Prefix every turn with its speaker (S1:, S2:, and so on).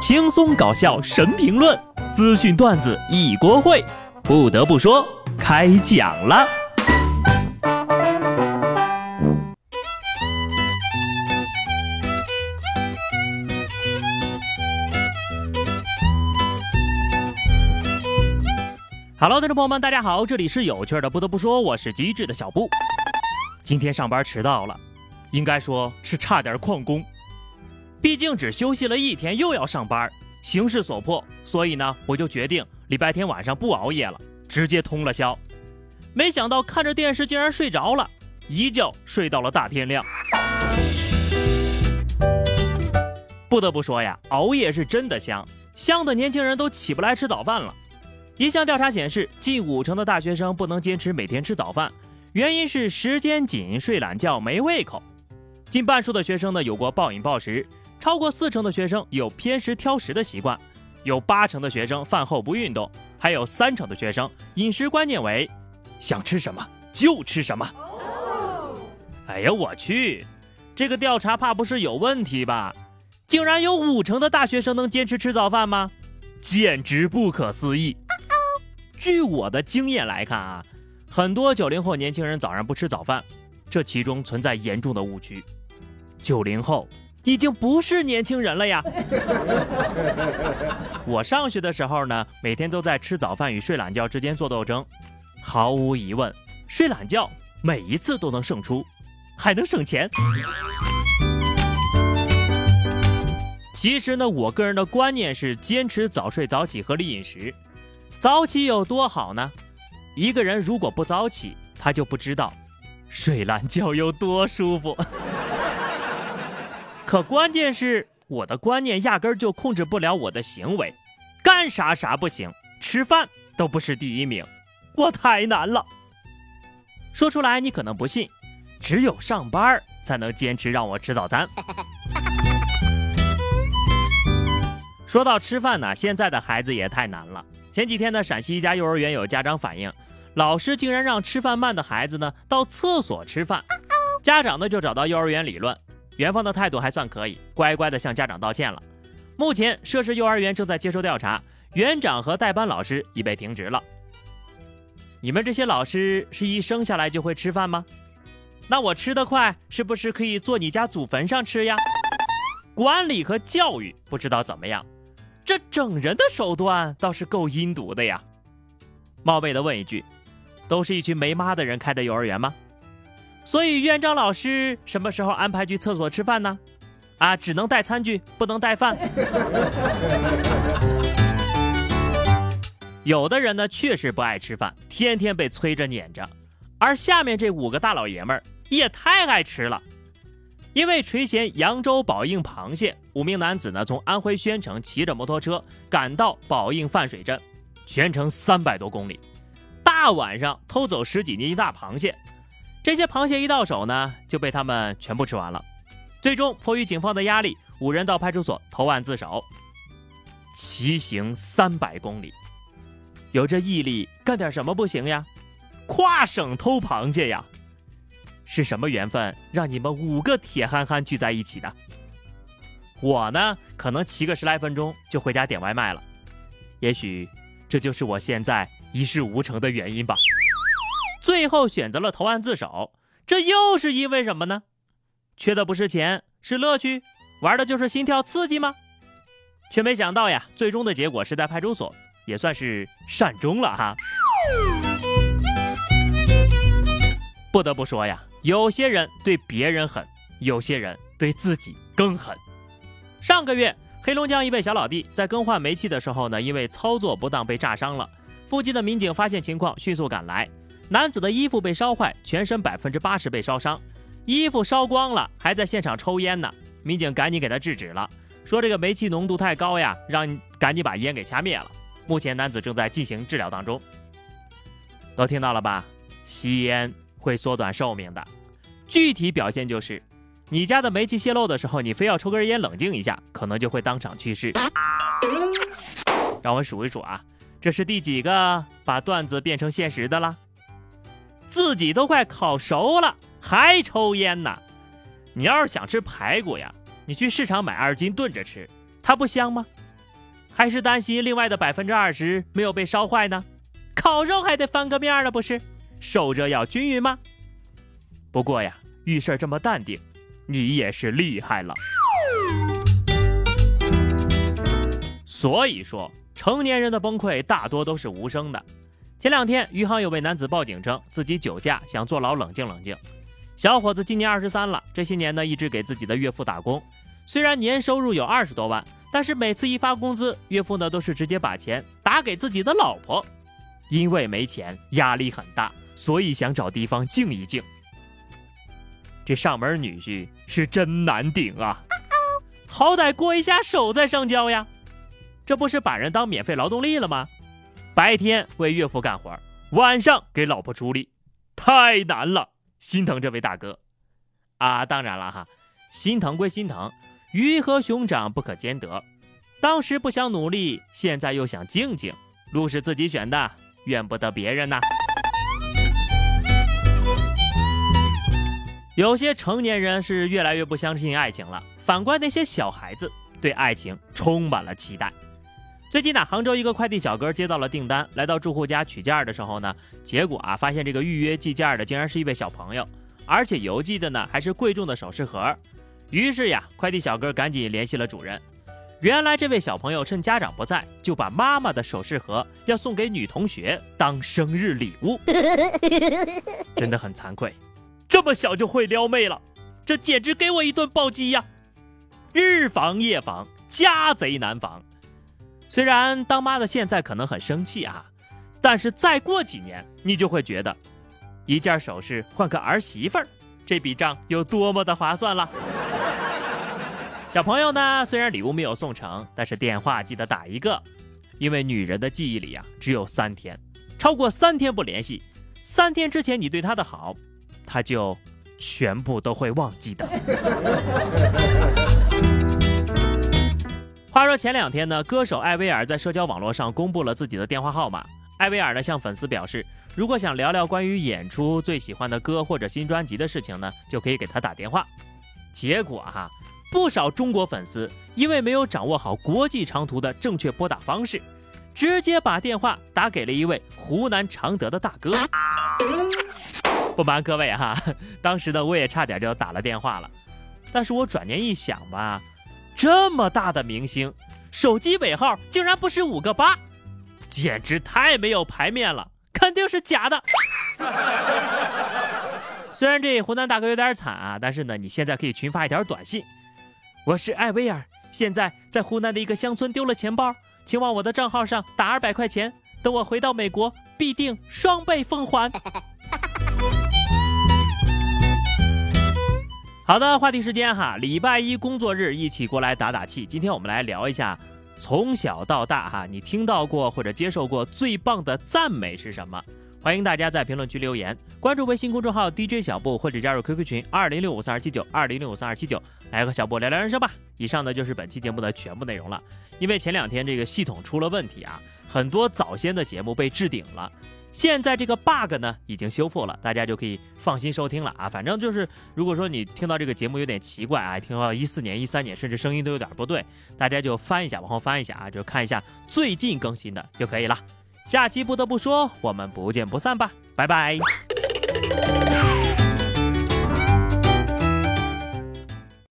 S1: 轻松搞笑神评论，资讯段子一锅烩。不得不说，开讲了。Hello，听众朋友们，大家好，这里是有趣的。不得不说，我是机智的小布。今天上班迟到了，应该说是差点旷工。毕竟只休息了一天，又要上班，形势所迫，所以呢，我就决定礼拜天晚上不熬夜了，直接通了宵。没想到看着电视竟然睡着了，一觉睡到了大天亮。不得不说呀，熬夜是真的香，香的年轻人都起不来吃早饭了。一项调查显示，近五成的大学生不能坚持每天吃早饭，原因是时间紧、睡懒觉、没胃口。近半数的学生呢，有过暴饮暴食。超过四成的学生有偏食挑食的习惯，有八成的学生饭后不运动，还有三成的学生饮食观念为想吃什么就吃什么。哎呀，我去，这个调查怕不是有问题吧？竟然有五成的大学生能坚持吃早饭吗？简直不可思议！据我的经验来看啊，很多九零后年轻人早上不吃早饭，这其中存在严重的误区。九零后。已经不是年轻人了呀！我上学的时候呢，每天都在吃早饭与睡懒觉之间做斗争。毫无疑问，睡懒觉每一次都能胜出，还能省钱。其实呢，我个人的观念是坚持早睡早起、合理饮食。早起有多好呢？一个人如果不早起，他就不知道睡懒觉有多舒服。可关键是我的观念压根儿就控制不了我的行为，干啥啥不行，吃饭都不是第一名，我太难了。说出来你可能不信，只有上班才能坚持让我吃早餐。说到吃饭呢，现在的孩子也太难了。前几天呢，陕西一家幼儿园有家长反映，老师竟然让吃饭慢的孩子呢到厕所吃饭，家长呢就找到幼儿园理论。园方的态度还算可以，乖乖的向家长道歉了。目前涉事幼儿园正在接受调查，园长和代班老师已被停职了。你们这些老师是一生下来就会吃饭吗？那我吃得快，是不是可以坐你家祖坟上吃呀？管理和教育不知道怎么样，这整人的手段倒是够阴毒的呀。冒昧的问一句，都是一群没妈的人开的幼儿园吗？所以院长老师什么时候安排去厕所吃饭呢？啊，只能带餐具，不能带饭。有的人呢确实不爱吃饭，天天被催着撵着，而下面这五个大老爷们儿也太爱吃了。因为垂涎扬州宝应螃蟹，五名男子呢从安徽宣城骑着摩托车赶到宝应泛水镇，全程三百多公里，大晚上偷走十几斤大螃蟹。这些螃蟹一到手呢，就被他们全部吃完了。最终迫于警方的压力，五人到派出所投案自首。骑行三百公里，有这毅力，干点什么不行呀？跨省偷螃蟹呀？是什么缘分让你们五个铁憨憨聚在一起的？我呢，可能骑个十来分钟就回家点外卖了。也许这就是我现在一事无成的原因吧。最后选择了投案自首，这又是因为什么呢？缺的不是钱，是乐趣，玩的就是心跳刺激吗？却没想到呀，最终的结果是在派出所，也算是善终了哈。不得不说呀，有些人对别人狠，有些人对自己更狠。上个月，黑龙江一位小老弟在更换煤气的时候呢，因为操作不当被炸伤了，附近的民警发现情况，迅速赶来。男子的衣服被烧坏，全身百分之八十被烧伤，衣服烧光了，还在现场抽烟呢。民警赶紧给他制止了，说这个煤气浓度太高呀，让你赶紧把烟给掐灭了。目前男子正在进行治疗当中。都听到了吧？吸烟会缩短寿命的，具体表现就是，你家的煤气泄漏的时候，你非要抽根烟冷静一下，可能就会当场去世。让我数一数啊，这是第几个把段子变成现实的了？自己都快烤熟了，还抽烟呢？你要是想吃排骨呀，你去市场买二斤炖着吃，它不香吗？还是担心另外的百分之二十没有被烧坏呢？烤肉还得翻个面了，不是？受热要均匀吗？不过呀，遇事这么淡定，你也是厉害了。所以说，成年人的崩溃大多都是无声的。前两天，余杭有位男子报警称自己酒驾，想坐牢冷静冷静。小伙子今年二十三了，这些年呢一直给自己的岳父打工，虽然年收入有二十多万，但是每次一发工资，岳父呢都是直接把钱打给自己的老婆，因为没钱，压力很大，所以想找地方静一静。这上门女婿是真难顶啊！好歹过一下手再上交呀，这不是把人当免费劳动力了吗？白天为岳父干活，晚上给老婆出力，太难了，心疼这位大哥啊！当然了哈，心疼归心疼，鱼和熊掌不可兼得。当时不想努力，现在又想静静，路是自己选的，怨不得别人呐。有些成年人是越来越不相信爱情了，反观那些小孩子对爱情充满了期待。最近呢，杭州一个快递小哥接到了订单，来到住户家取件的时候呢，结果啊，发现这个预约寄件的竟然是一位小朋友，而且邮寄的呢还是贵重的首饰盒。于是呀，快递小哥赶紧联系了主人。原来这位小朋友趁家长不在，就把妈妈的首饰盒要送给女同学当生日礼物，真的很惭愧。这么小就会撩妹了，这简直给我一顿暴击呀！日防夜防，家贼难防。虽然当妈的现在可能很生气啊，但是再过几年，你就会觉得，一件首饰换个儿媳妇儿，这笔账有多么的划算了。小朋友呢，虽然礼物没有送成，但是电话记得打一个，因为女人的记忆里啊只有三天，超过三天不联系，三天之前你对她的好。她就全部都会忘记的。话说前两天呢，歌手艾薇儿在社交网络上公布了自己的电话号码。艾薇儿呢向粉丝表示，如果想聊聊关于演出、最喜欢的歌或者新专辑的事情呢，就可以给他打电话。结果哈，不少中国粉丝因为没有掌握好国际长途的正确拨打方式，直接把电话打给了一位湖南常德的大哥。不瞒各位哈，当时呢我也差点就打了电话了，但是我转念一想吧，这么大的明星，手机尾号竟然不是五个八，简直太没有排面了，肯定是假的。虽然这湖南大哥有点惨啊，但是呢，你现在可以群发一条短信：我是艾薇儿，现在在湖南的一个乡村丢了钱包，请往我的账号上打二百块钱，等我回到美国必定双倍奉还。好的，话题时间哈，礼拜一工作日一起过来打打气。今天我们来聊一下，从小到大哈，你听到过或者接受过最棒的赞美是什么？欢迎大家在评论区留言，关注微信公众号 DJ 小布或者加入 QQ 群二零六五三二七九二零六五三二七九，来和小布聊聊人生吧。以上呢就是本期节目的全部内容了。因为前两天这个系统出了问题啊，很多早先的节目被置顶了。现在这个 bug 呢已经修复了，大家就可以放心收听了啊！反正就是，如果说你听到这个节目有点奇怪啊，听到一四年、一三年，甚至声音都有点不对，大家就翻一下，往后翻一下啊，就看一下最近更新的就可以了。下期不得不说，我们不见不散吧，拜拜。